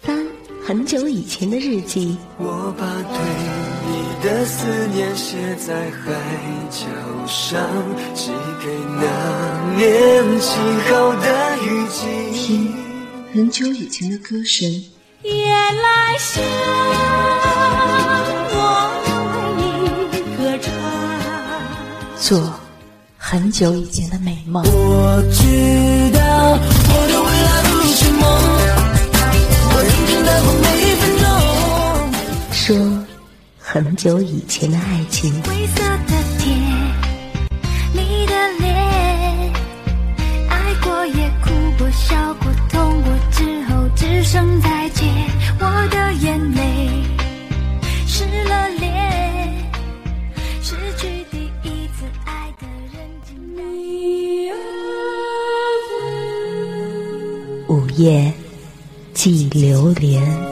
翻很久以前的日记，我把对你的思念写在海角上，寄给那年晴好的雨季。听很久以前的歌声，夜来香，我为你歌唱。做很久以前的美梦，我知道我的未来不是梦，我认真的过每一分钟。说很久以前的爱情，灰色的夜寄流连。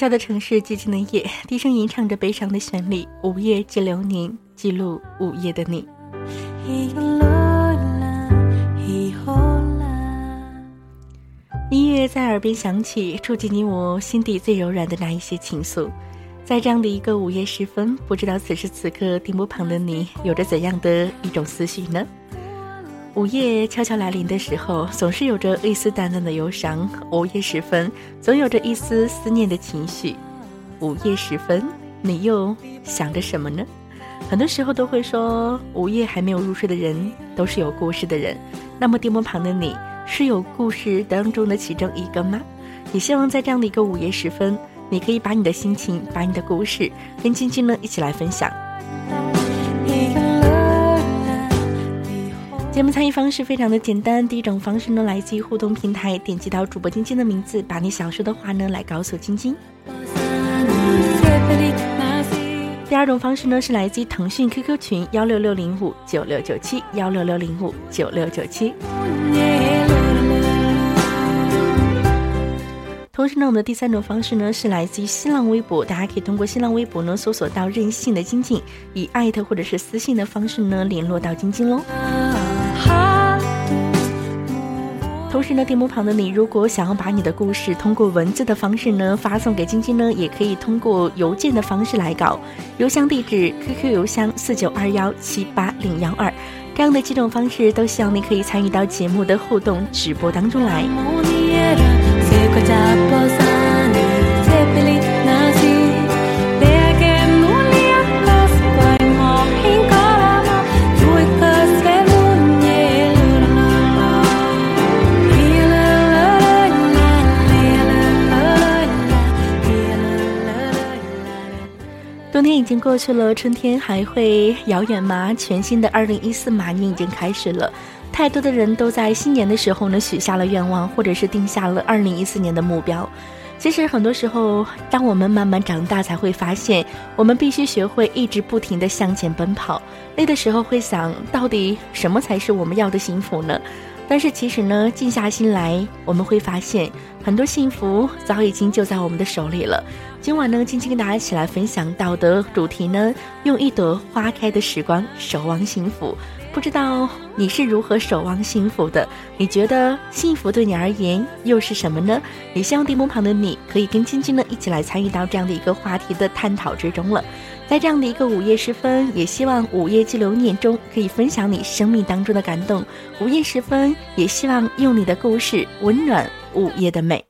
喧嚣的城市，寂静的夜，低声吟唱着悲伤的旋律。午夜记流年，记录午夜的你。音乐在耳边响起，触及你我心底最柔软的那一些情愫。在这样的一个午夜时分，不知道此时此刻电波旁的你有着怎样的一种思绪呢？午夜悄悄来临的时候，总是有着一丝淡淡的忧伤；午夜时分，总有着一丝思念的情绪。午夜时分，你又想着什么呢？很多时候都会说，午夜还没有入睡的人都是有故事的人。那么，电波旁的你是有故事当中的其中一个吗？也希望在这样的一个午夜时分，你可以把你的心情、把你的故事跟晶晶呢一起来分享。节目参与方式非常的简单，第一种方式呢来自于互动平台，点击到主播晶晶的名字，把你想说的话呢来告诉晶晶。第二种方式呢是来自于腾讯 QQ 群幺六六零五九六九七幺六六零五九六九七。同时呢，我们的第三种方式呢是来自于新浪微博，大家可以通过新浪微博呢搜索到任性的晶晶，以艾特或者是私信的方式呢联络到晶晶喽。同时呢，屏幕旁的你，如果想要把你的故事通过文字的方式呢发送给晶晶呢，也可以通过邮件的方式来搞，邮箱地址：QQ 邮箱四九二幺七八零幺二。这样的几种方式，都希望你可以参与到节目的互动直播当中来。冬天已经过去了，春天还会遥远吗？全新的二零一四马年已经开始了，太多的人都在新年的时候呢许下了愿望，或者是定下了二零一四年的目标。其实很多时候，当我们慢慢长大，才会发现，我们必须学会一直不停的向前奔跑。累的时候会想到底什么才是我们要的幸福呢？但是其实呢，静下心来，我们会发现很多幸福早已经就在我们的手里了。今晚呢，静静跟大家一起来分享到的主题呢，用一朵花开的时光守望幸福。不知道你是如何守望幸福的？你觉得幸福对你而言又是什么呢？也希望电幕旁的你可以跟晶晶呢一起来参与到这样的一个话题的探讨之中了。在这样的一个午夜时分，也希望午夜记流年中可以分享你生命当中的感动。午夜时分，也希望用你的故事温暖午夜的美。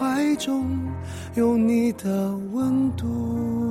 中。有你的温度。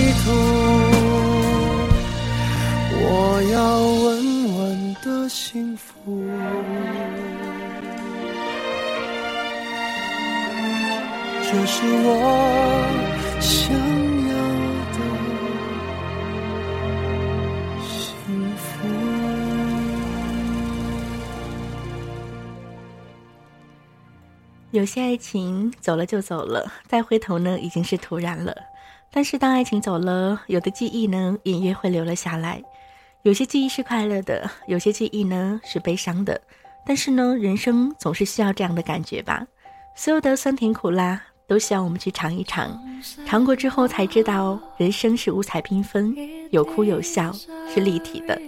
是我想要的幸福。有些爱情走了就走了，再回头呢已经是突然了。但是当爱情走了，有的记忆呢隐约会留了下来。有些记忆是快乐的，有些记忆呢是悲伤的。但是呢，人生总是需要这样的感觉吧？所有的酸甜苦辣都需要我们去尝一尝，尝过之后才知道人生是五彩缤纷，有哭有笑，是立体的。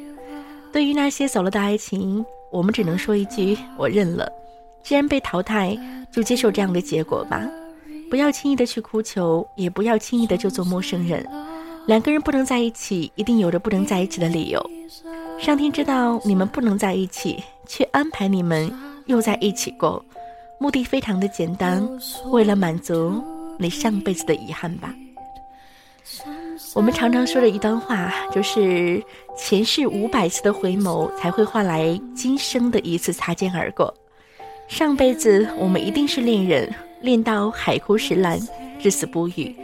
对于那些走了的爱情，我们只能说一句：我认了。既然被淘汰，就接受这样的结果吧。不要轻易的去哭求，也不要轻易的就做陌生人。两个人不能在一起，一定有着不能在一起的理由。上天知道你们不能在一起，却安排你们又在一起过，目的非常的简单，为了满足你上辈子的遗憾吧。我们常常说的一段话，就是前世五百次的回眸，才会换来今生的一次擦肩而过。上辈子我们一定是恋人，恋到海枯石烂，至死不渝。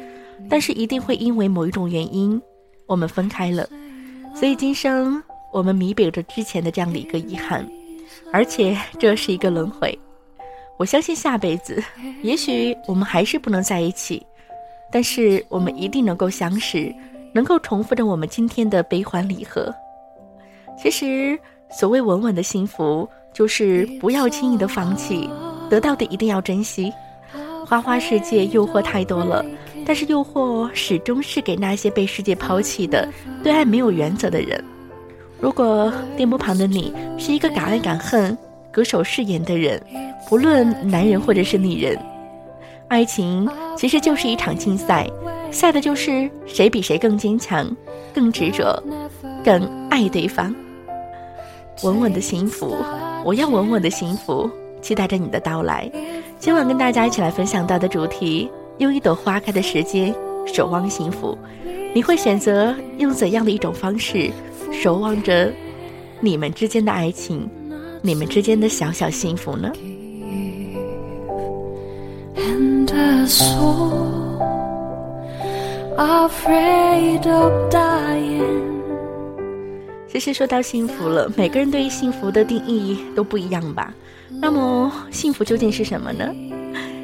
但是一定会因为某一种原因，我们分开了。所以今生我们弥补着之前的这样的一个遗憾，而且这是一个轮回。我相信下辈子，也许我们还是不能在一起，但是我们一定能够相识，能够重复着我们今天的悲欢离合。其实所谓稳稳的幸福。就是不要轻易的放弃，得到的一定要珍惜。花花世界诱惑太多了，但是诱惑始终是给那些被世界抛弃的、对爱没有原则的人。如果电波旁的你是一个敢爱敢恨、歌手誓言的人，不论男人或者是女人，爱情其实就是一场竞赛，赛的就是谁比谁更坚强、更执着、更爱对方。稳稳的幸福，我要稳稳的幸福，期待着你的到来。今晚跟大家一起来分享到的主题：用一朵花开的时间守望幸福。你会选择用怎样的一种方式守望着你们之间的爱情，你们之间的小小幸福呢？其实说到幸福了，每个人对于幸福的定义都不一样吧？那么幸福究竟是什么呢？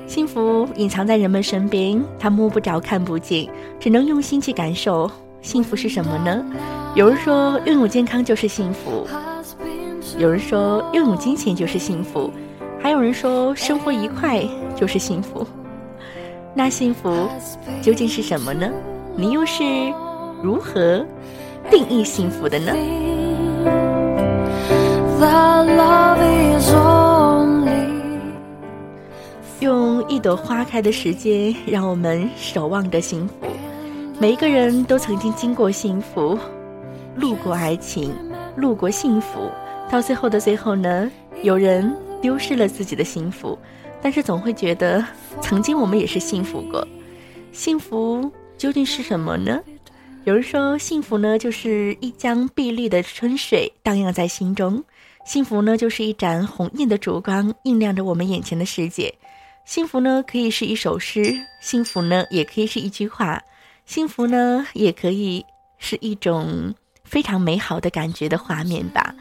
幸福隐藏在人们身边，它摸不着、看不见，只能用心去感受。幸福是什么呢？有人说拥有健康就是幸福，有人说拥有金钱就是幸福，还有人说生活愉快就是幸福。那幸福究竟是什么呢？你又是如何？定义幸福的呢？用一朵花开的时间，让我们守望着幸福。每一个人都曾经经过幸福，路过爱情，路过幸福。到最后的最后呢，有人丢失了自己的幸福，但是总会觉得曾经我们也是幸福过。幸福究竟是什么呢？有人说，幸福呢，就是一江碧绿的春水荡漾在心中；幸福呢，就是一盏红艳的烛光，映亮着我们眼前的世界；幸福呢，可以是一首诗；幸福呢，也可以是一句话；幸福呢，也可以是一种非常美好的感觉的画面吧。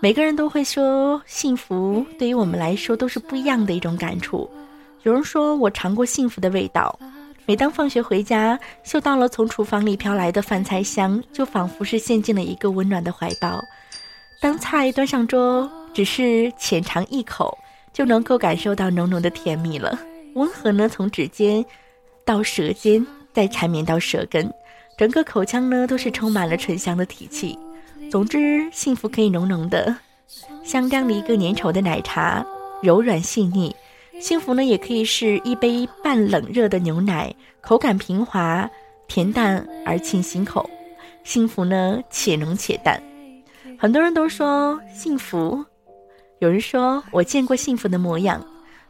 每个人都会说，幸福对于我们来说都是不一样的一种感触。有人说我尝过幸福的味道。每当放学回家，嗅到了从厨房里飘来的饭菜香，就仿佛是陷进了一个温暖的怀抱。当菜端上桌，只是浅尝一口，就能够感受到浓浓的甜蜜了。温和呢，从指尖到舌尖，再缠绵到舌根，整个口腔呢都是充满了醇香的体气。总之，幸福可以浓浓的，像这样的一个粘稠的奶茶，柔软细腻。幸福呢，也可以是一杯半冷热的牛奶，口感平滑，恬淡而沁心口。幸福呢，且浓且淡。很多人都说幸福，有人说我见过幸福的模样。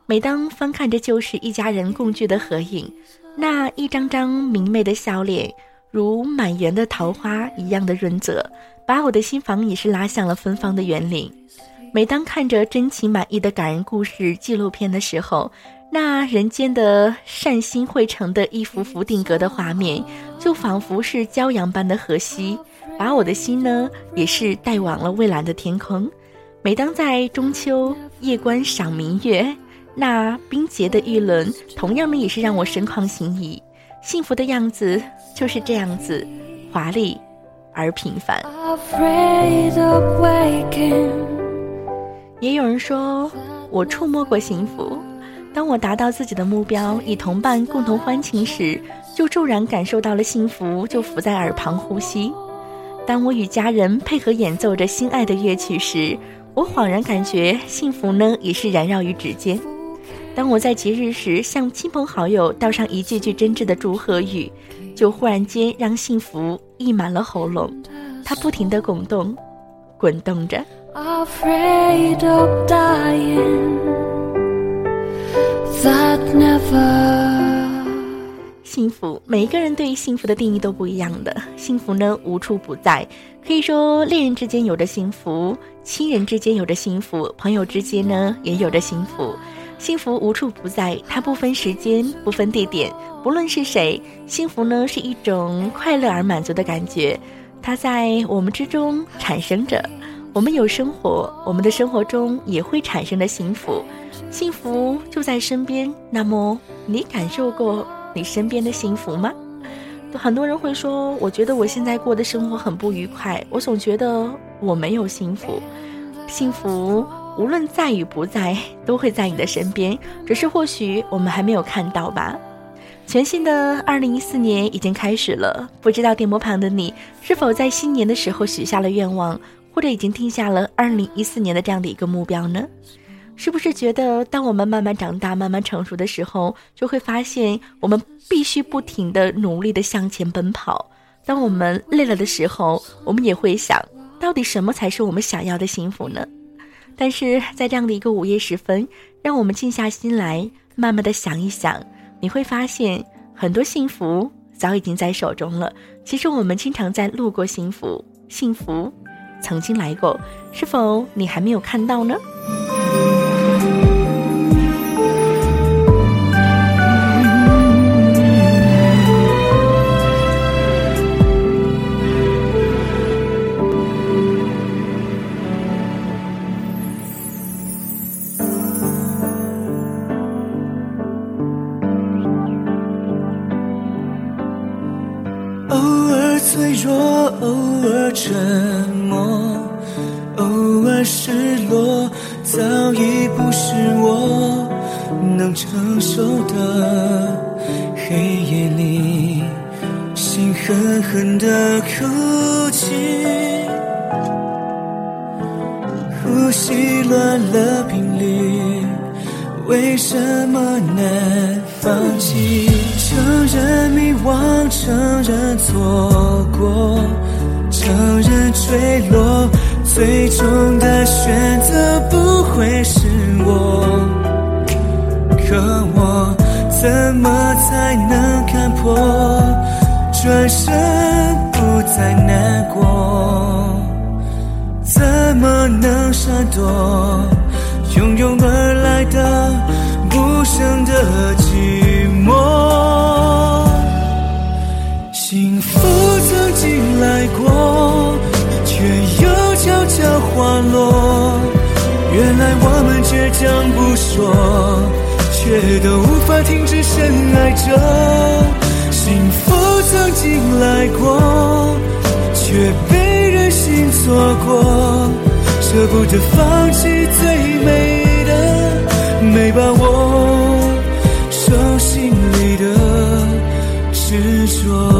每当翻看着旧时一家人共聚的合影，那一张张明媚的笑脸，如满园的桃花一样的润泽，把我的心房也是拉向了芬芳的园林。每当看着真情满意的感人故事纪录片的时候，那人间的善心汇成的一幅幅定格的画面，就仿佛是骄阳般的河西，把我的心呢也是带往了蔚蓝的天空。每当在中秋夜观赏明月，那冰洁的玉轮，同样呢也是让我神旷心怡。幸福的样子就是这样子，华丽而平凡。也有人说，我触摸过幸福。当我达到自己的目标，与同伴共同欢庆时，就骤然感受到了幸福，就伏在耳旁呼吸。当我与家人配合演奏着心爱的乐曲时，我恍然感觉幸福呢也是燃绕于指尖。当我在节日时向亲朋好友道上一句句真挚的祝贺语，就忽然间让幸福溢满了喉咙，它不停地滚动，滚动着。afraid of dying that never 幸福，每一个人对于幸福的定义都不一样的。幸福呢，无处不在。可以说，恋人之间有着幸福，亲人之间有着幸福，朋友之间呢也有着幸福。幸福无处不在，它不分时间，不分地点，不论是谁，幸福呢是一种快乐而满足的感觉，它在我们之中产生着。我们有生活，我们的生活中也会产生的幸福，幸福就在身边。那么，你感受过你身边的幸福吗？很多人会说，我觉得我现在过的生活很不愉快，我总觉得我没有幸福。幸福无论在与不在，都会在你的身边，只是或许我们还没有看到吧。全新的二零一四年已经开始了，不知道电波旁的你是否在新年的时候许下了愿望？或者已经定下了二零一四年的这样的一个目标呢？是不是觉得当我们慢慢长大、慢慢成熟的时候，就会发现我们必须不停的努力的向前奔跑？当我们累了的时候，我们也会想，到底什么才是我们想要的幸福呢？但是在这样的一个午夜时分，让我们静下心来，慢慢的想一想，你会发现很多幸福早已经在手中了。其实我们经常在路过幸福，幸福曾经来过，是否你还没有看到呢？脆弱，偶尔沉默，偶尔失落，早已不是我能承受的。黑夜里，心狠狠的哭泣，呼吸乱了频率，为什么难放弃？承认，错过，承认坠落，最终的选择不会是我。可我怎么才能看破？转身不再难过，怎么能闪躲？汹涌而来的无声的寂寞。经来过，却又悄悄滑落。原来我们倔强不说，却都无法停止深爱着。幸福曾经来过，却被任性错过，舍不得放弃最美的，没把握，手心里的。执着。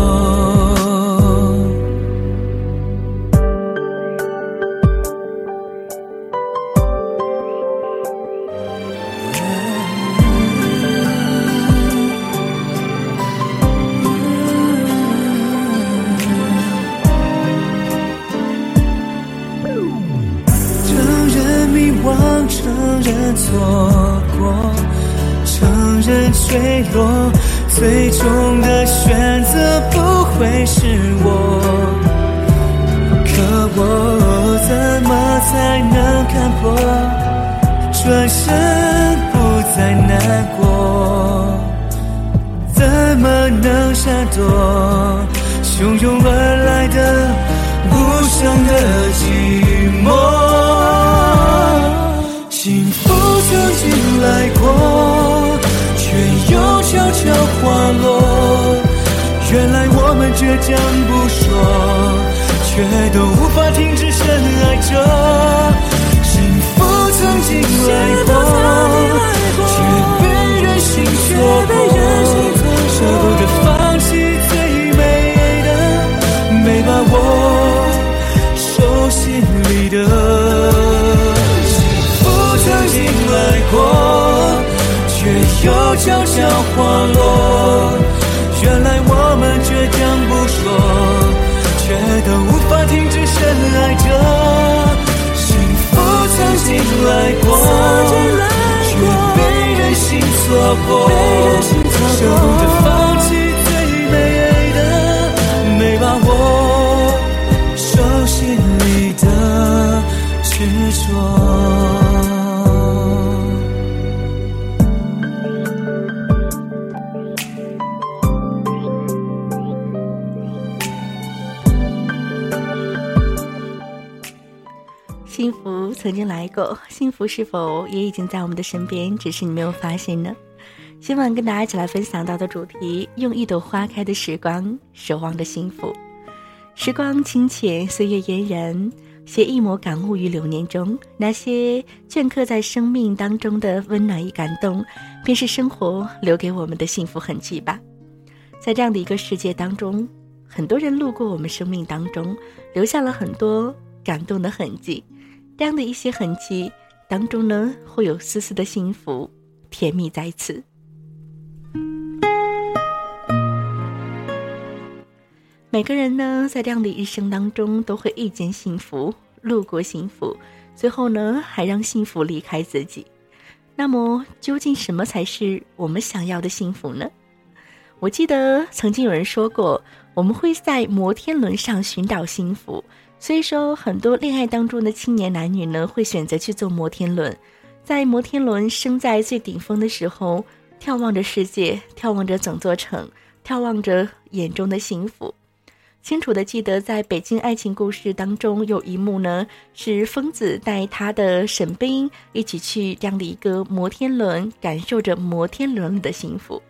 能闪躲？汹涌而来的无声的寂寞，幸福曾经来过。却又悄悄滑落。原来我们倔强不说，却都无法停止深爱着。幸福曾经来过，来过，却被任性错过。舍不得放弃最美的，没把握手心里的执着。来过，幸福是否也已经在我们的身边？只是你没有发现呢？今晚跟大家一起来分享到的主题：用一朵花开的时光，守望的幸福。时光清浅，岁月嫣然，携一抹感悟于流年中。那些镌刻在生命当中的温暖与感动，便是生活留给我们的幸福痕迹吧。在这样的一个世界当中，很多人路过我们生命当中，留下了很多感动的痕迹。这样的一些痕迹当中呢，会有丝丝的幸福，甜蜜在此。每个人呢，在这样的一生当中，都会遇见幸福，路过幸福，最后呢，还让幸福离开自己。那么，究竟什么才是我们想要的幸福呢？我记得曾经有人说过，我们会在摩天轮上寻找幸福。所以说，很多恋爱当中的青年男女呢，会选择去坐摩天轮，在摩天轮升在最顶峰的时候，眺望着世界，眺望着整座城，眺望着眼中的幸福。清楚的记得，在北京爱情故事当中，有一幕呢，是疯子带他的沈冰一起去这样的一个摩天轮，感受着摩天轮的幸福。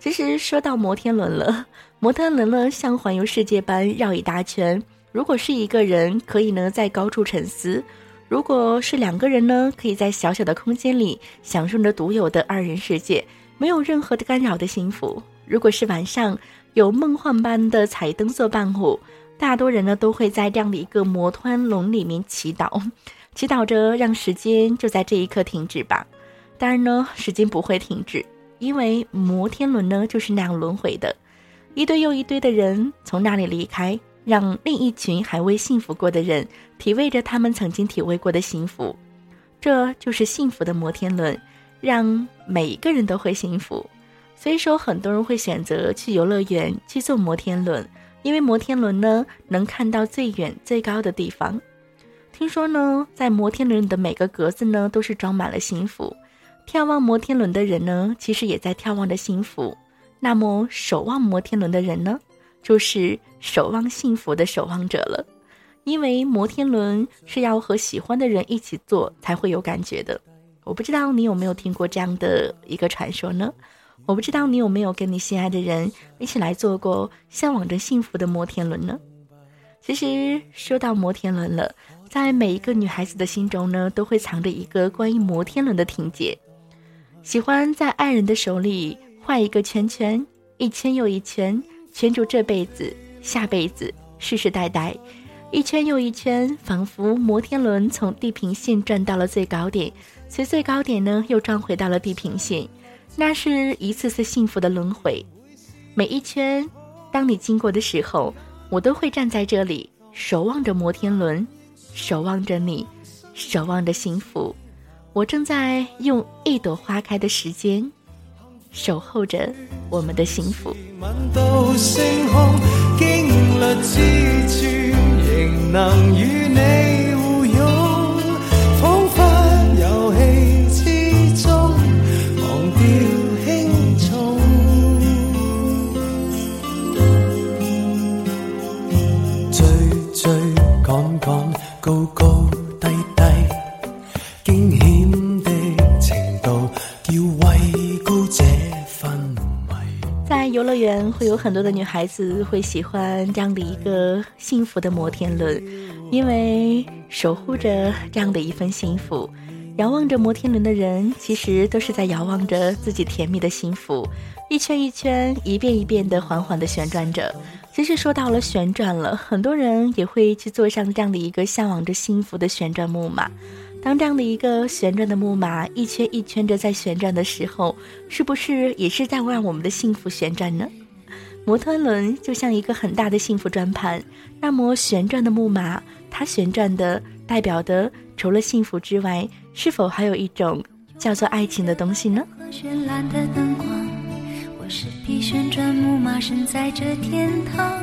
其实说到摩天轮了，摩天轮呢像环游世界般绕一大圈。如果是一个人，可以呢在高处沉思；如果是两个人呢，可以在小小的空间里享受着独有的二人世界，没有任何的干扰的幸福。如果是晚上。有梦幻般的彩灯做伴舞，大多人呢都会在这样的一个摩天轮里面祈祷，祈祷着让时间就在这一刻停止吧。当然呢，时间不会停止，因为摩天轮呢就是那样轮回的，一堆又一堆的人从那里离开，让另一群还未幸福过的人体味着他们曾经体味过的幸福。这就是幸福的摩天轮，让每一个人都会幸福。所以说，很多人会选择去游乐园去坐摩天轮，因为摩天轮呢能看到最远最高的地方。听说呢，在摩天轮的每个格子呢都是装满了幸福。眺望摩天轮的人呢，其实也在眺望着幸福。那么，守望摩天轮的人呢，就是守望幸福的守望者了。因为摩天轮是要和喜欢的人一起坐才会有感觉的。我不知道你有没有听过这样的一个传说呢？我不知道你有没有跟你心爱的人一起来坐过向往着幸福的摩天轮呢？其实说到摩天轮了，在每一个女孩子的心中呢，都会藏着一个关于摩天轮的情节，喜欢在爱人的手里画一个圈圈，一圈又一圈，圈住这辈子、下辈子、世世代代，一圈又一圈，仿佛摩天轮从地平线转到了最高点，随最高点呢又转回到了地平线。那是一次次幸福的轮回，每一圈，当你经过的时候，我都会站在这里，守望着摩天轮，守望着你，守望着幸福。我正在用一朵花开的时间，守候着我们的幸福。游乐园会有很多的女孩子会喜欢这样的一个幸福的摩天轮，因为守护着这样的一份幸福。遥望着摩天轮的人，其实都是在遥望着自己甜蜜的幸福，一圈一圈，一遍一遍的缓缓的旋转着。其实说到了旋转了，很多人也会去坐上这样的一个向往着幸福的旋转木马。当这样的一个旋转的木马一圈一圈着在旋转的时候，是不是也是在让我们的幸福旋转呢？摩天轮就像一个很大的幸福转盘，那么旋转的木马，它旋转的代表的除了幸福之外，是否还有一种叫做爱情的东西呢？绚烂的灯光，我是匹旋转木马，身在这天堂，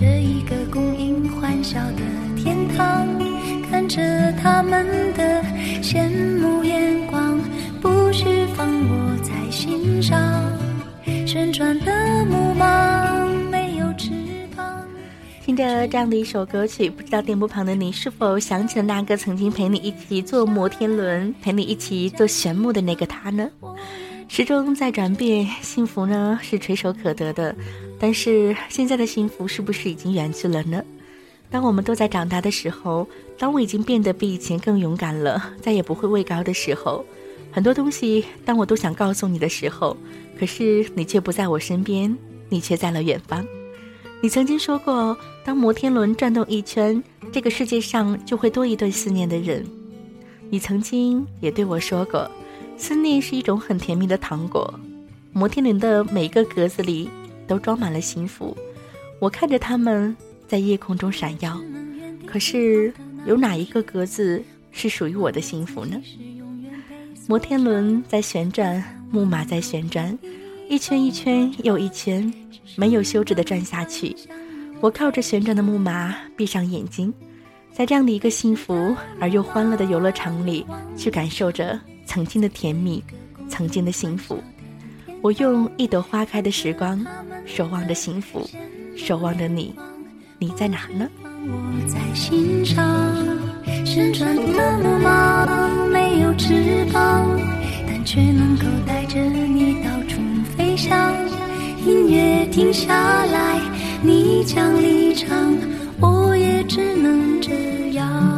这一个供应欢笑的天堂，看着他们的羡慕眼光，不释放我在心上。旋转的木马没有翅膀。听着这样的一首歌曲，不知道电波旁的你是否想起了那个曾经陪你一起坐摩天轮、陪你一起坐旋木的那个他呢？时钟在转变，幸福呢是垂手可得的。但是现在的幸福是不是已经远去了呢？当我们都在长大的时候，当我已经变得比以前更勇敢了，再也不会畏高的时候，很多东西当我都想告诉你的时候，可是你却不在我身边，你却在了远方。你曾经说过，当摩天轮转动一圈，这个世界上就会多一对思念的人。你曾经也对我说过，思念是一种很甜蜜的糖果，摩天轮的每个格子里都装满了幸福。我看着它们。在夜空中闪耀，可是有哪一个格子是属于我的幸福呢？摩天轮在旋转，木马在旋转，一圈一圈又一圈，没有休止的转下去。我靠着旋转的木马，闭上眼睛，在这样的一个幸福而又欢乐的游乐场里，去感受着曾经的甜蜜，曾经的幸福。我用一朵花开的时光，守望着幸福，守望着你。你在哪呢？我在心上，旋转的木马没有翅膀，但却能够带着你到处飞翔。音乐停下来，你将离场，我也只能这样。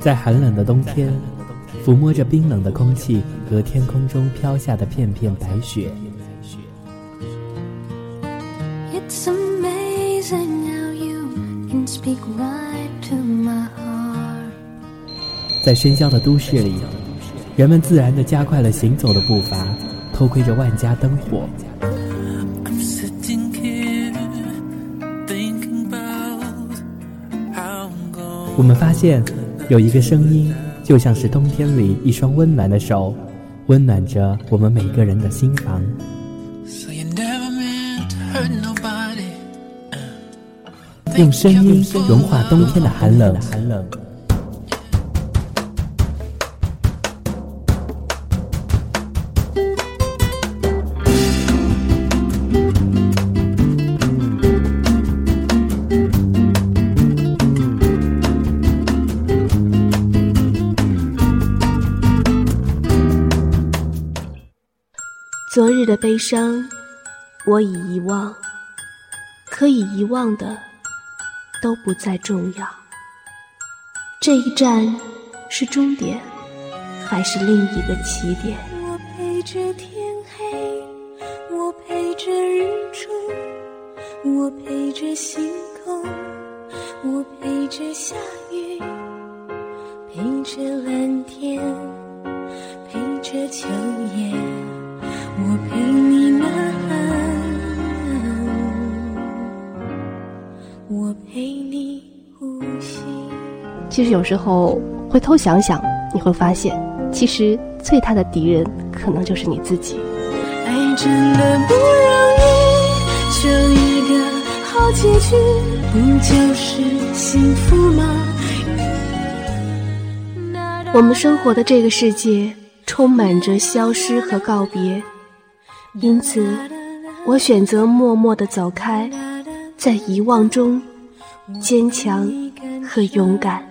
在寒冷的冬天，抚摸着冰冷的空气和天空中飘下的片片白雪。在喧嚣的都市里，人们自然地加快了行走的步伐，偷窥着万家灯火。我们发现。有一个声音，就像是冬天里一双温暖的手，温暖着我们每个人的心房。用声音融化冬天的寒冷。昨日的悲伤，我已遗忘。可以遗忘的，都不再重要。这一站是终点，还是另一个起点？我陪着天黑，我陪着日出，我陪着星空，我陪着下雨，陪着蓝天，陪着秋叶。我陪你呐我陪你呼吸。其实有时候回头想想，你会发现，其实最大的敌人可能就是你自己。爱真的不容易，求一个好结局，不就是幸福吗？我们生活的这个世界充满着消失和告别。因此，我选择默默的走开，在遗忘中坚强和勇敢。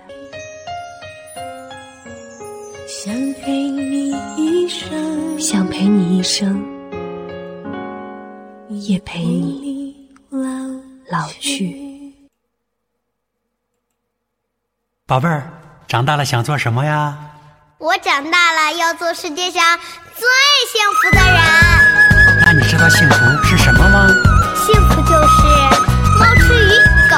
想陪你一生，想陪你一生，也陪你老去。宝贝儿，长大了想做什么呀？我长大了要做世界上最幸福的人。那你知道幸福是什么吗？幸福就是猫吃鱼，狗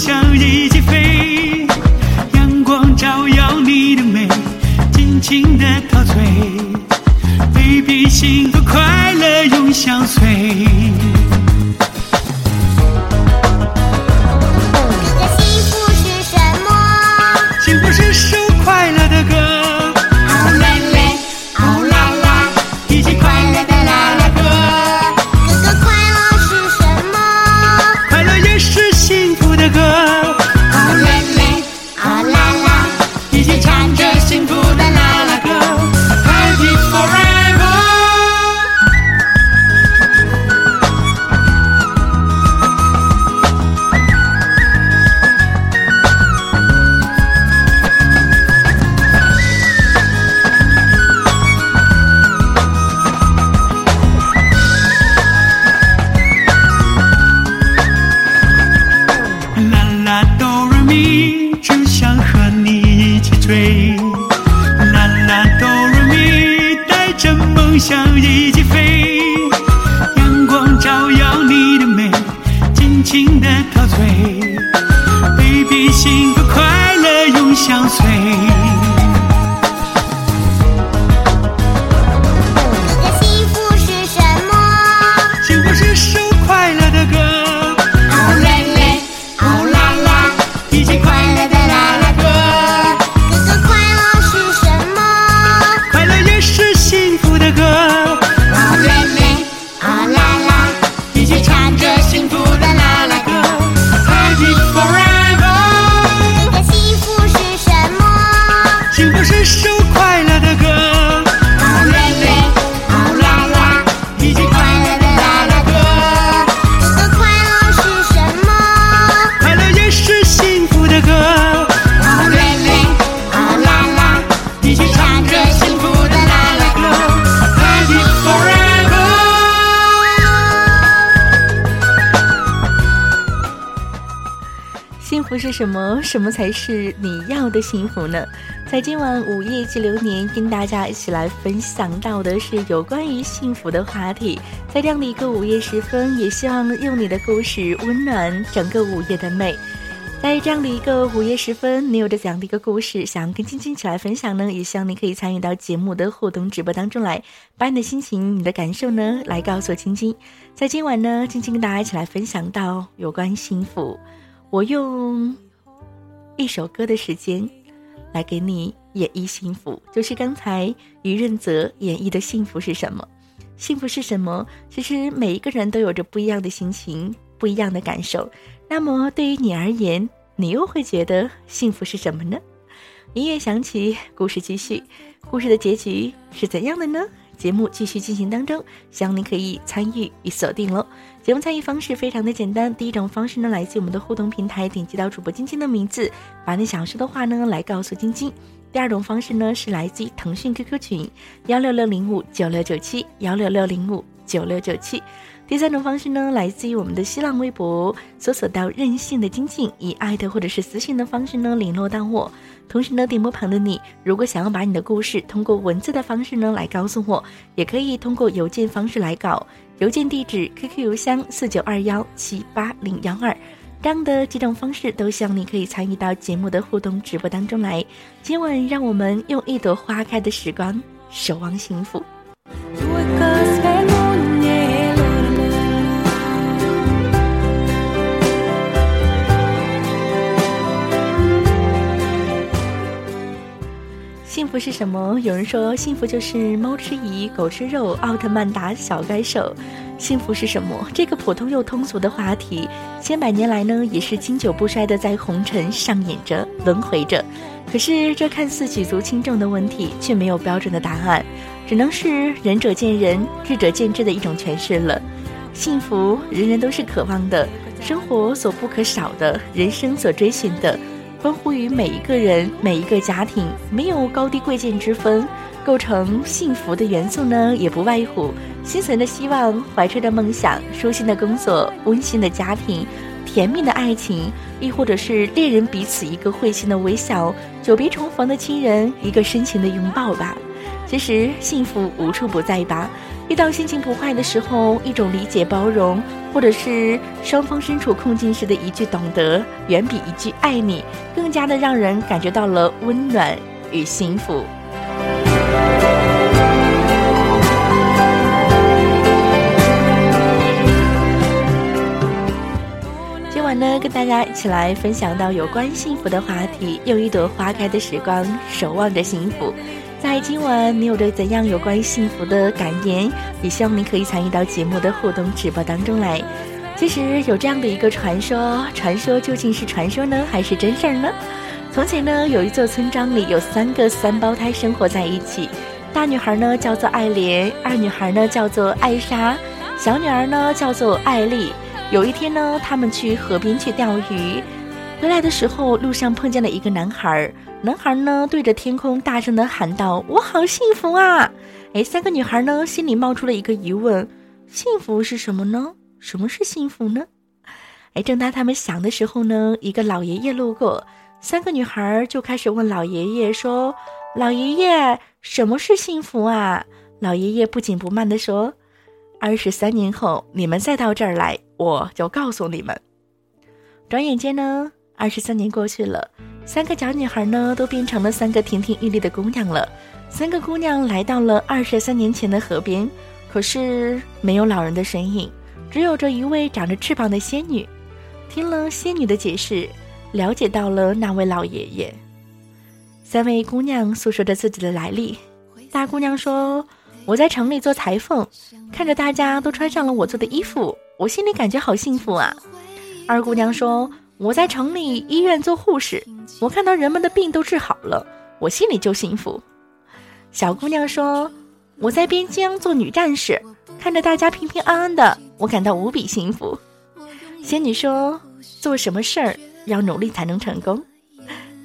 想一起飞。阳光照耀你的美，尽情的陶醉。baby 幸福快乐永相随。什么？才是你要的幸福呢？在今晚午夜激流年，跟大家一起来分享到的是有关于幸福的话题。在这样的一个午夜时分，也希望用你的故事温暖整个午夜的美。在这样的一个午夜时分，你有着怎样的一个故事想要跟晶晶一起来分享呢？也希望你可以参与到节目的互动直播当中来，把你的心情、你的感受呢来告诉晶晶。在今晚呢，晶晶跟大家一起来分享到有关幸福。我用一首歌的时间来给你演绎幸福，就是刚才于润泽演绎的幸福是什么？幸福是什么？其实每一个人都有着不一样的心情，不一样的感受。那么对于你而言，你又会觉得幸福是什么呢？音乐响起，故事继续，故事的结局是怎样的呢？节目继续进行当中，希望您可以参与与锁定喽。节目参与方式非常的简单，第一种方式呢，来自我们的互动平台，点击到主播晶晶的名字，把你想说的话呢来告诉晶晶。第二种方式呢，是来自于腾讯 QQ 群幺六六零五九六九七幺六六零五九六九七。第三种方式呢，来自于我们的新浪微博，搜索到任性的晶晶，以艾特或者是私信的方式呢联络到我。同时呢，点播旁的你，如果想要把你的故事通过文字的方式呢来告诉我，也可以通过邮件方式来搞。邮件地址：QQ 邮箱四九二幺七八零幺二这样的几种方式，都希望你可以参与到节目的互动直播当中来。今晚，让我们用一朵花开的时光，守望幸福。幸福是什么？有人说，幸福就是猫吃鱼，狗吃肉，奥特曼打小怪兽。幸福是什么？这个普通又通俗的话题，千百年来呢，也是经久不衰的在红尘上演着、轮回着。可是，这看似举足轻重的问题，却没有标准的答案，只能是仁者见仁，智者见智的一种诠释了。幸福，人人都是渴望的，生活所不可少的，人生所追寻的。关乎于每一个人、每一个家庭，没有高低贵贱之分。构成幸福的元素呢，也不外乎心存的希望、怀揣的梦想、舒心的工作、温馨的家庭、甜蜜的爱情，亦或者是恋人彼此一个会心的微笑、久别重逢的亲人一个深情的拥抱吧。其实幸福无处不在吧。遇到心情不坏的时候，一种理解包容，或者是双方身处困境时的一句懂得，远比一句爱你更加的让人感觉到了温暖与幸福。今晚呢，跟大家一起来分享到有关幸福的话题，用一朵花开的时光，守望着幸福。在今晚，你有着怎样有关幸福的感言？也希望您可以参与到节目的互动直播当中来。其实有这样的一个传说，传说究竟是传说呢，还是真事儿呢？从前呢，有一座村庄里有三个三胞胎生活在一起，大女孩呢叫做爱莲，二女孩呢叫做艾莎，小女儿呢叫做艾丽。有一天呢，他们去河边去钓鱼，回来的时候路上碰见了一个男孩。男孩呢，对着天空大声的喊道：“我好幸福啊！”哎，三个女孩呢，心里冒出了一个疑问：幸福是什么呢？什么是幸福呢？哎，正当他们想的时候呢，一个老爷爷路过，三个女孩就开始问老爷爷说：“老爷爷，什么是幸福啊？”老爷爷不紧不慢的说：“二十三年后，你们再到这儿来，我就告诉你们。”转眼间呢，二十三年过去了。三个小女孩呢，都变成了三个亭亭玉立的姑娘了。三个姑娘来到了二十三年前的河边，可是没有老人的身影，只有着一位长着翅膀的仙女。听了仙女的解释，了解到了那位老爷爷。三位姑娘诉说着自己的来历。大姑娘说：“我在城里做裁缝，看着大家都穿上了我做的衣服，我心里感觉好幸福啊。”二姑娘说。我在城里医院做护士，我看到人们的病都治好了，我心里就幸福。小姑娘说：“我在边疆做女战士，看着大家平平安安的，我感到无比幸福。”仙女说：“做什么事儿要努力才能成功？”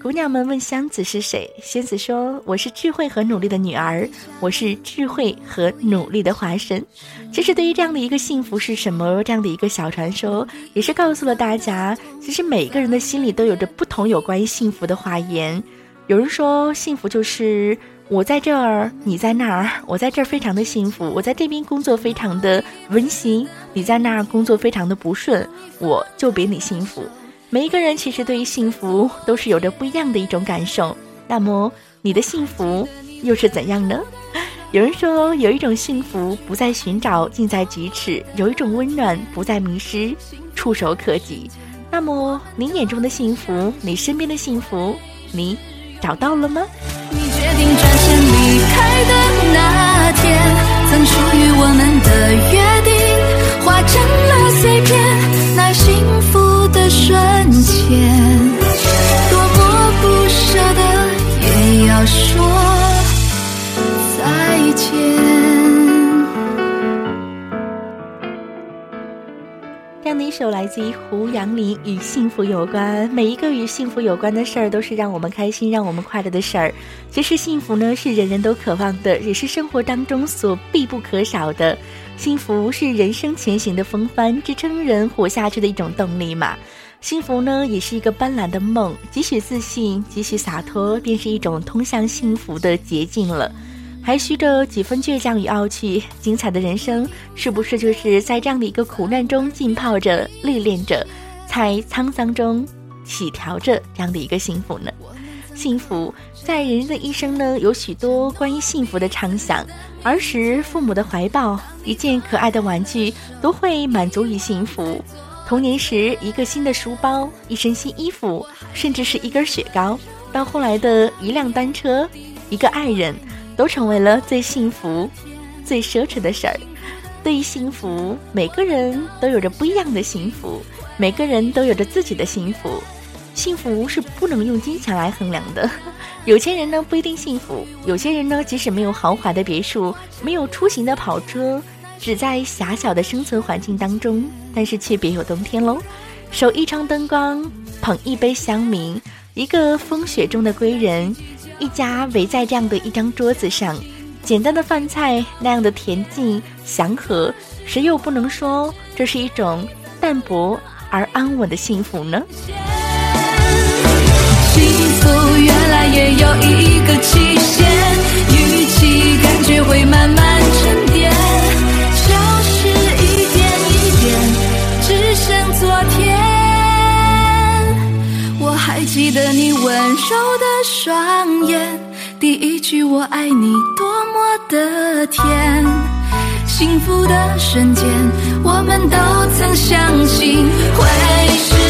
姑娘们问仙子是谁，仙子说：“我是智慧和努力的女儿，我是智慧和努力的化身。”其实，对于这样的一个幸福是什么，这样的一个小传说，也是告诉了大家，其实每个人的心里都有着不同有关于幸福的话言。有人说，幸福就是我在这儿，你在那儿，我在这儿非常的幸福，我在这边工作非常的温馨，你在那儿工作非常的不顺，我就比你幸福。每一个人其实对于幸福都是有着不一样的一种感受。那么你的幸福又是怎样呢？有人说，有一种幸福不再寻找，近在咫尺；有一种温暖不再迷失，触手可及。那么你眼中的幸福，你身边的幸福，你找到了吗？你决定转身离开的那天，曾属于我们的约定，化成了碎片。那幸福。的瞬间，多么不舍得，也要说再见。样的一首来自于胡杨林，与幸福有关。每一个与幸福有关的事儿，都是让我们开心、让我们快乐的事儿。其实幸福呢，是人人都渴望的，也是生活当中所必不可少的。幸福是人生前行的风帆，支撑人活下去的一种动力嘛。幸福呢，也是一个斑斓的梦，几许自信，几许洒脱，便是一种通向幸福的捷径了。还需着几分倔强与傲气，精彩的人生，是不是就是在这样的一个苦难中浸泡着、历练着？在沧桑中起调着这样的一个幸福呢？幸福在人的一生呢，有许多关于幸福的畅想。儿时父母的怀抱，一件可爱的玩具，都会满足于幸福。童年时一个新的书包，一身新衣服，甚至是一根雪糕，到后来的一辆单车，一个爱人，都成为了最幸福、最奢侈的事儿。对于幸福，每个人都有着不一样的幸福，每个人都有着自己的幸福。幸福是不能用金钱来衡量的。有钱人呢不一定幸福，有些人呢即使没有豪华的别墅，没有出行的跑车，只在狭小的生存环境当中，但是却别有洞天喽。守一窗灯光，捧一杯香茗，一个风雪中的归人，一家围在这样的一张桌子上，简单的饭菜那样的恬静祥和，谁又不能说这是一种淡泊而安稳的幸福呢？幸福原来也有一个期限，预期感觉会慢慢沉淀，消失一点一点，只剩昨天。记得你温柔的双眼，第一句我爱你多么的甜，幸福的瞬间，我们都曾相信会是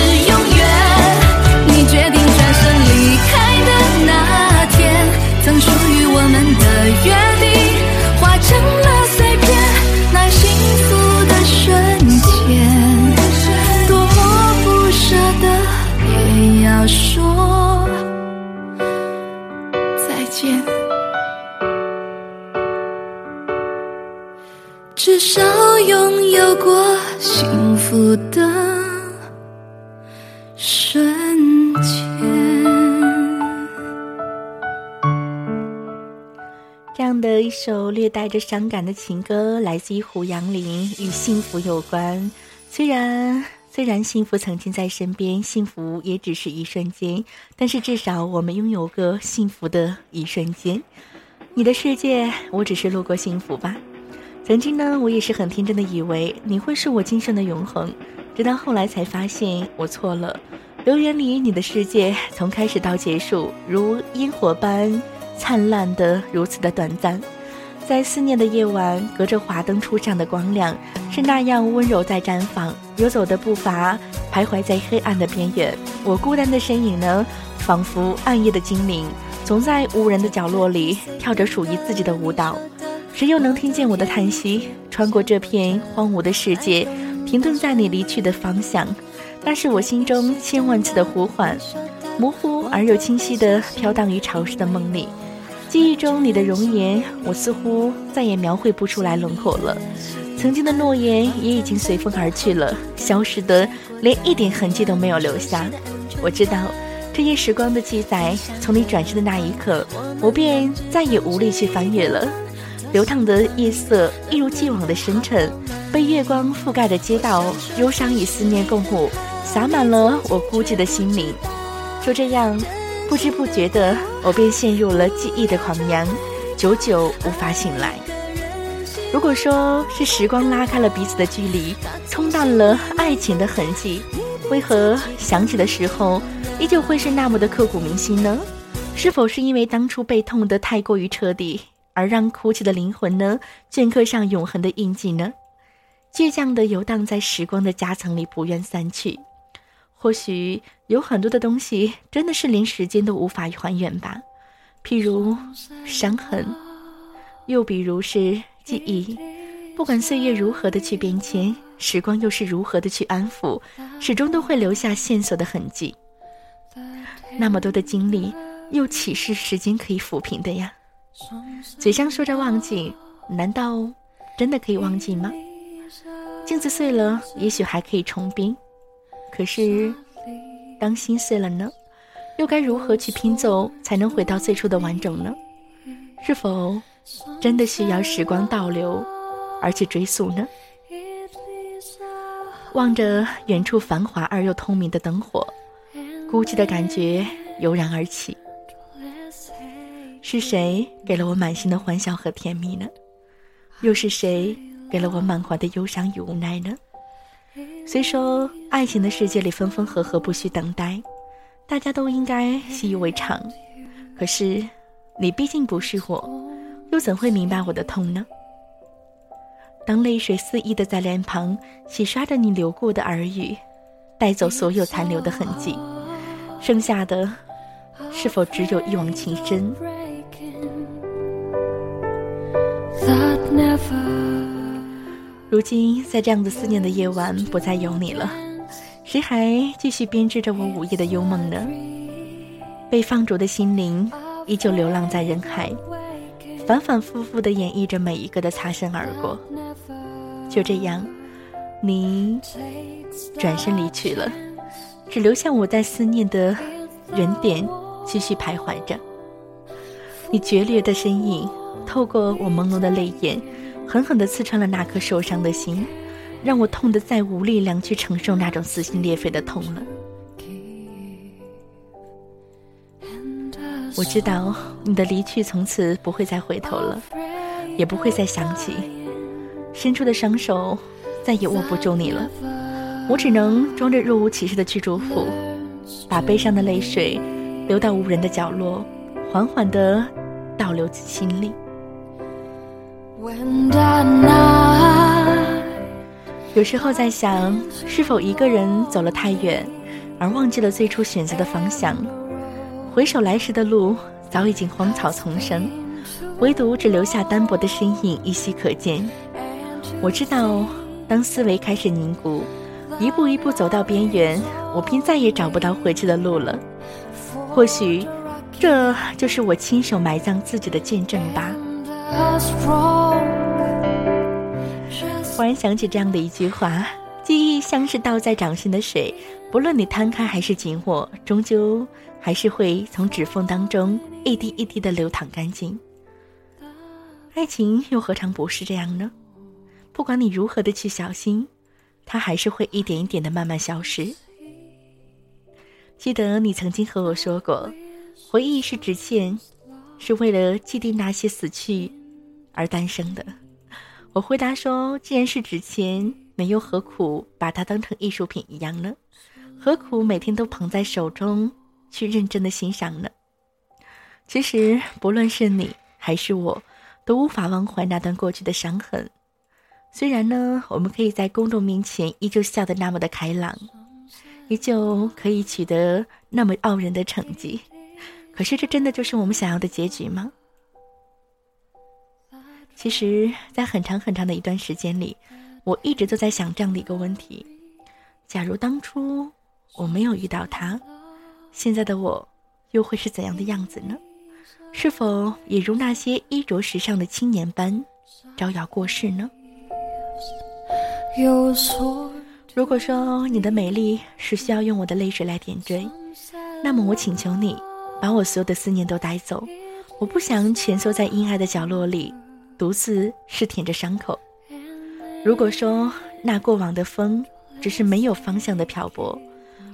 少拥有过幸福的瞬间。这样的一首略带着伤感的情歌，来自于胡杨林，与幸福有关。虽然虽然幸福曾经在身边，幸福也只是一瞬间，但是至少我们拥有个幸福的一瞬间。你的世界，我只是路过幸福吧。曾经呢，我也是很天真的以为你会是我今生的永恒，直到后来才发现我错了。留言里你的世界，从开始到结束，如烟火般。灿烂的如此的短暂，在思念的夜晚，隔着华灯初上的光亮，是那样温柔在绽放。游走的步伐徘徊在黑暗的边缘，我孤单的身影呢，仿佛暗夜的精灵，总在无人的角落里跳着属于自己的舞蹈。谁又能听见我的叹息？穿过这片荒芜的世界，停顿在你离去的方向，那是我心中千万次的呼唤，模糊而又清晰地飘荡于潮湿的梦里。记忆中你的容颜，我似乎再也描绘不出来轮廓了。曾经的诺言也已经随风而去了，消失的连一点痕迹都没有留下。我知道，这些时光的记载，从你转身的那一刻，我便再也无力去翻阅了。流淌的夜色一如既往的深沉，被月光覆盖的街道，忧伤与思念共舞，洒满了我孤寂的心灵。就这样。不知不觉的，我便陷入了记忆的狂洋，久久无法醒来。如果说是时光拉开了彼此的距离，冲淡了爱情的痕迹，为何想起的时候依旧会是那么的刻骨铭心呢？是否是因为当初被痛得太过于彻底，而让哭泣的灵魂呢镌刻上永恒的印记呢？倔强的游荡在时光的夹层里，不愿散去。或许有很多的东西真的是连时间都无法还原吧，譬如伤痕，又比如是记忆。不管岁月如何的去变迁，时光又是如何的去安抚，始终都会留下线索的痕迹。那么多的经历，又岂是时间可以抚平的呀？嘴上说着忘记，难道真的可以忘记吗？镜子碎了，也许还可以重编。可是，当心碎了呢，又该如何去拼凑才能回到最初的完整呢？是否真的需要时光倒流而去追溯呢？望着远处繁华而又通明的灯火，孤寂的感觉油然而起。是谁给了我满心的欢笑和甜蜜呢？又是谁给了我满怀的忧伤与无奈呢？虽说爱情的世界里分分合合不需等待，大家都应该习以为常，可是你毕竟不是我，又怎会明白我的痛呢？当泪水肆意的在脸庞洗刷着你流过的耳语，带走所有残留的痕迹，剩下的是否只有一往情深？That never 如今，在这样的思念的夜晚，不再有你了，谁还继续编织着我午夜的幽梦呢？被放逐的心灵依旧流浪在人海，反反复复地演绎着每一个的擦身而过。就这样，你转身离去了，只留下我在思念的原点继续徘徊着。你决裂的身影，透过我朦胧的泪眼，狠狠地刺穿了那颗受伤的心，让我痛得再无力量去承受那种撕心裂肺的痛了。我知道你的离去从此不会再回头了，也不会再想起，伸出的双手再也握不住你了。我只能装着若无其事的去祝福，把悲伤的泪水流到无人的角落，缓缓地倒流进心里。有时候在想，是否一个人走了太远，而忘记了最初选择的方向？回首来时的路，早已经荒草丛生，唯独只留下单薄的身影依稀可见。我知道，当思维开始凝固，一步一步走到边缘，我便再也找不到回去的路了。或许，这就是我亲手埋葬自己的见证吧。忽然想起这样的一句话：记忆像是倒在掌心的水，不论你摊开还是紧握，终究。还是会从指缝当中一滴一滴的流淌干净。爱情又何尝不是这样呢？不管你如何的去小心，它还是会一点一点的慢慢消失。记得你曾经和我说过，回忆是直线，是为了祭奠那些死去而诞生的。我回答说，既然是纸钱，那又何苦把它当成艺术品一样呢？何苦每天都捧在手中？去认真的欣赏呢。其实，不论是你还是我，都无法忘怀那段过去的伤痕。虽然呢，我们可以在公众面前依旧笑得那么的开朗，依旧可以取得那么傲人的成绩，可是，这真的就是我们想要的结局吗？其实，在很长很长的一段时间里，我一直都在想这样的一个问题：假如当初我没有遇到他。现在的我，又会是怎样的样子呢？是否也如那些衣着时尚的青年般，招摇过市呢？如果说你的美丽是需要用我的泪水来点缀，那么我请求你，把我所有的思念都带走。我不想蜷缩在阴暗的角落里，独自是舔着伤口。如果说那过往的风，只是没有方向的漂泊。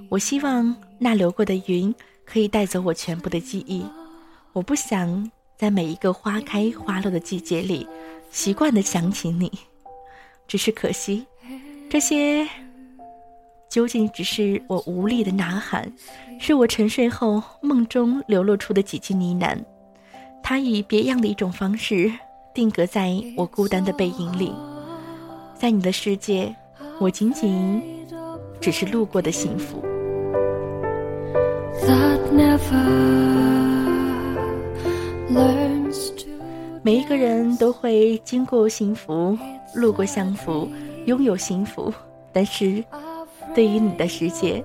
我希望那流过的云可以带走我全部的记忆。我不想在每一个花开花落的季节里习惯的想起你，只是可惜，这些究竟只是我无力的呐喊，是我沉睡后梦中流露出的几句呢喃。它以别样的一种方式定格在我孤单的背影里，在你的世界，我仅仅只是路过的幸福。每一个人都会经过幸福，路过幸福，拥有幸福。但是，对于你的世界，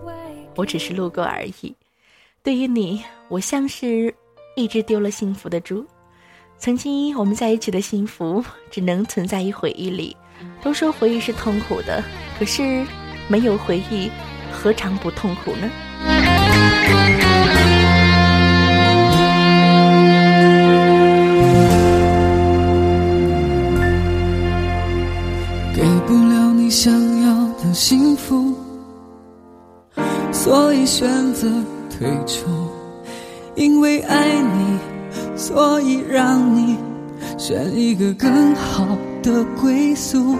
我只是路过而已。对于你，我像是一只丢了幸福的猪。曾经我们在一起的幸福，只能存在于回忆里。都说回忆是痛苦的，可是没有回忆，何尝不痛苦呢？给不了你想要的幸福，所以选择退出。因为爱你，所以让你选一个更好的归宿。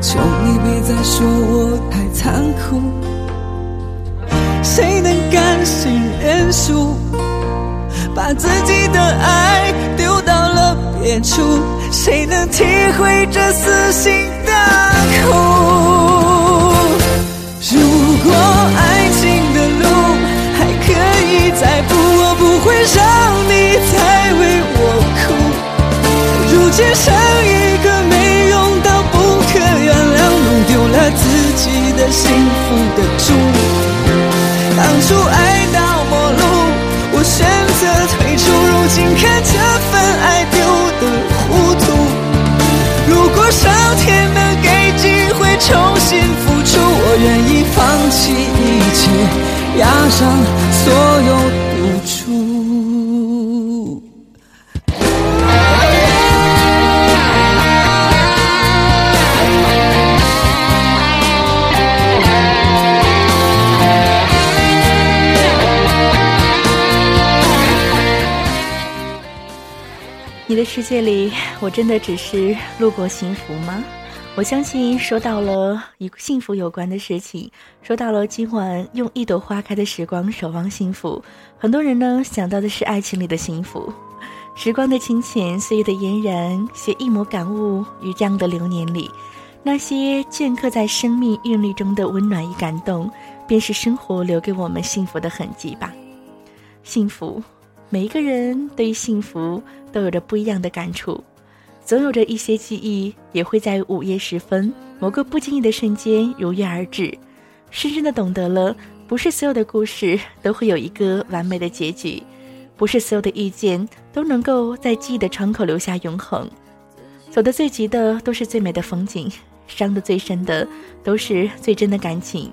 求你别再说我太残酷。谁能甘心认输，把自己的爱丢到了别处？谁能体会这撕心的苦？如果爱情的路还可以再步，我不会让你再为我哭。如今剩一个没用到不可原谅，弄丢了自己的幸福的猪。当初爱到末路，我选择退出，如今看这压上所有赌注。你的世界里，我真的只是路过幸福吗？我相信说到了与幸福有关的事情，说到了今晚用一朵花开的时光守望幸福，很多人呢想到的是爱情里的幸福，时光的清浅，岁月的嫣然，写一抹感悟于这样的流年里，那些镌刻在生命韵律中的温暖与感动，便是生活留给我们幸福的痕迹吧。幸福，每一个人对于幸福都有着不一样的感触。总有着一些记忆，也会在午夜时分，某个不经意的瞬间如约而至，深深的懂得了，不是所有的故事 都会有一个完美的结局，不是所有的遇见都能够在记忆的窗口留下永恒。走得最急的都是最美的风景，伤得最深的都是最真的感情。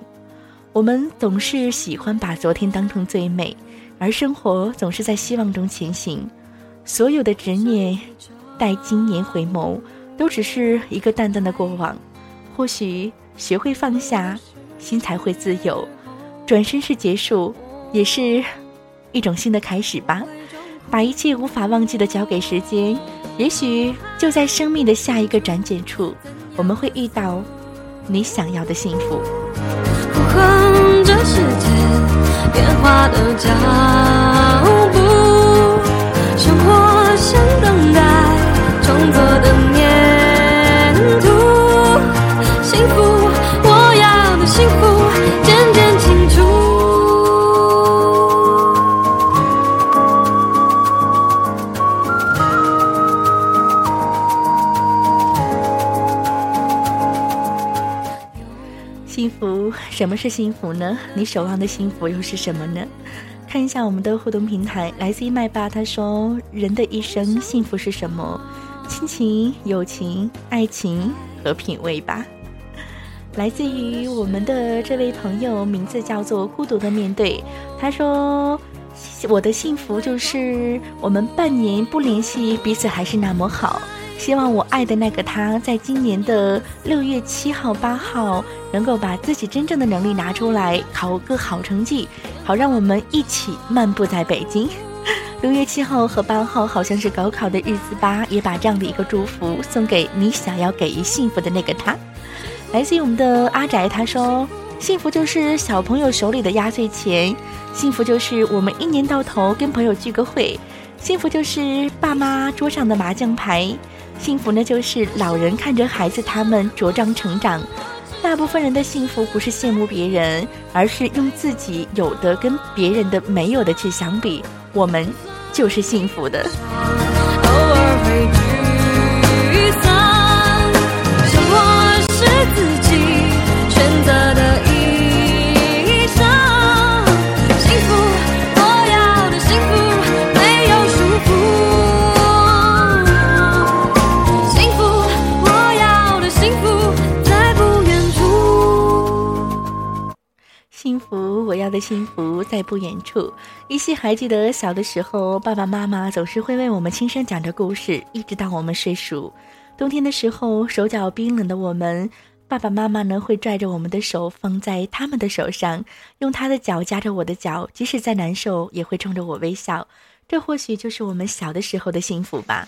我们总是喜欢把昨天当成最美，而生活总是在希望中前行，所有的执念。待今年回眸，都只是一个淡淡的过往。或许学会放下，心才会自由。转身是结束，也是一种新的开始吧。把一切无法忘记的交给时间，也许就在生命的下一个转角处，我们会遇到你想要的幸福。呼哼着时间变化的脚步，创作的粘土，幸福，我要的幸福渐渐清楚。幸福，什么是幸福呢？你守望的幸福又是什么呢？看一下我们的互动平台，来自于麦霸，他说：“人的一生，幸福是什么？”亲情、友情、爱情和品味吧。来自于我们的这位朋友，名字叫做“孤独的面对”。他说：“我的幸福就是我们半年不联系，彼此还是那么好。希望我爱的那个他，在今年的六月七号、八号，能够把自己真正的能力拿出来，考个好成绩，好让我们一起漫步在北京。”六月七号和八号好像是高考的日子吧，也把这样的一个祝福送给你想要给予幸福的那个他。来自于我们的阿宅，他说：“幸福就是小朋友手里的压岁钱，幸福就是我们一年到头跟朋友聚个会，幸福就是爸妈桌上的麻将牌，幸福呢就是老人看着孩子他们茁壮成长。大部分人的幸福不是羡慕别人，而是用自己有的跟别人的没有的去相比，我们。”就是幸福的。我要的幸福在不远处。依稀还记得小的时候，爸爸妈妈总是会为我们轻声讲着故事，一直到我们睡熟。冬天的时候，手脚冰冷的我们，爸爸妈妈呢会拽着我们的手放在他们的手上，用他的脚夹着我的脚，即使再难受，也会冲着我微笑。这或许就是我们小的时候的幸福吧。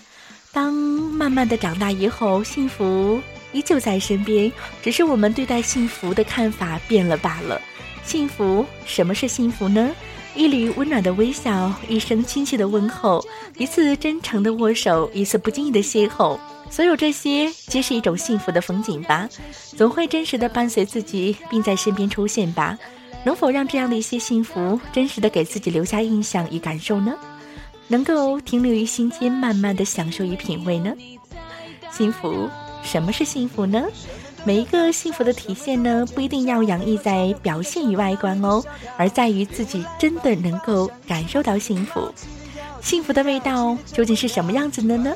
当慢慢的长大以后，幸福依旧在身边，只是我们对待幸福的看法变了罢了。幸福，什么是幸福呢？一缕温暖的微笑，一声亲切的问候，一次真诚的握手，一次不经意的邂逅，所有这些皆是一种幸福的风景吧，总会真实的伴随自己，并在身边出现吧。能否让这样的一些幸福真实的给自己留下印象与感受呢？能够停留于心间，慢慢的享受与品味呢？幸福，什么是幸福呢？每一个幸福的体现呢，不一定要洋溢在表现与外观哦，而在于自己真的能够感受到幸福。幸福的味道究竟是什么样子的呢？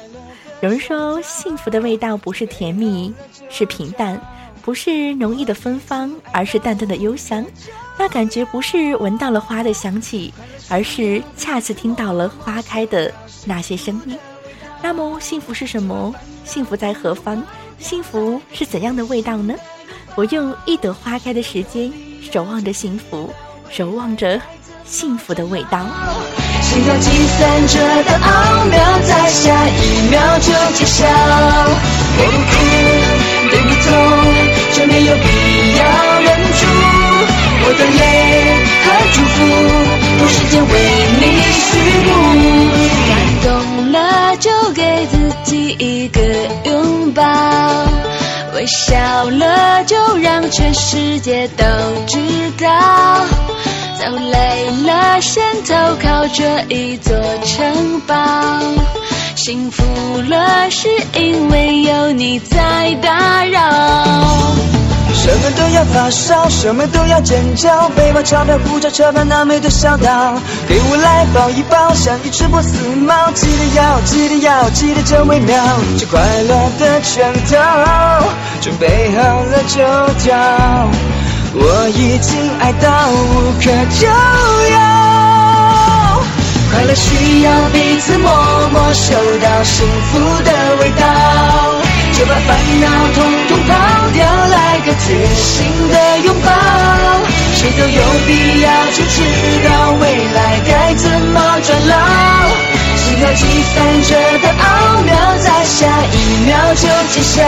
有人说，幸福的味道不是甜蜜，是平淡；不是浓郁的芬芳，而是淡淡的幽香。那感觉不是闻到了花的香气，而是恰似听到了花开的那些声音。那么，幸福是什么？幸福在何方？幸福是怎样的味道呢？我用一朵花开的时间，守望着幸福，守望着幸福的味道。心跳计算着的奥妙，在下一秒就揭晓。我不哭，对你痛，就没有必要忍。我的泪和祝福，都时间为你虚度。感动了，就给自己一个拥抱；微笑了，就让全世界都知道。走累了，先投靠这一座城堡。幸福了，是因为有你在打扰。什么都要发烧，什么都要尖叫，背包钞票护照车票那美的小岛，给我来抱一抱，像一只波斯猫，记得要记得要记得这微妙，这快乐的拳头，准备好了就跳，我已经爱到无可救药，快乐需要彼此默默嗅到幸福的味道。就把烦恼统统抛掉，来个贴心的拥抱。谁都有必要去知道未来该怎么转绕心跳计算着的奥妙，在下一秒就揭晓。